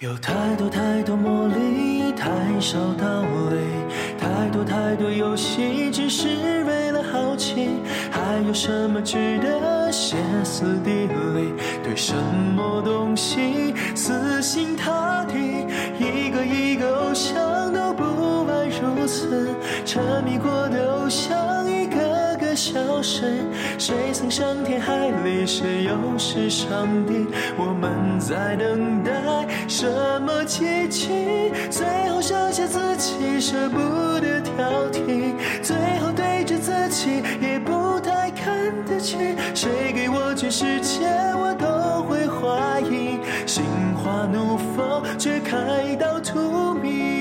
有太多太多魔力，太少道理，太多太多游戏，只是为了好奇。还有什么值得歇斯底里？对什么东西死心塌地？一个一个偶像都不外如此，沉迷过的偶像消失。谁曾伤天害理？谁又是上帝？我们在等待什么奇迹？最后剩下自己，舍不得挑剔，最后对着自己也不太看得起。谁给我全世界，我都会怀疑。心花怒放，却开到荼蘼。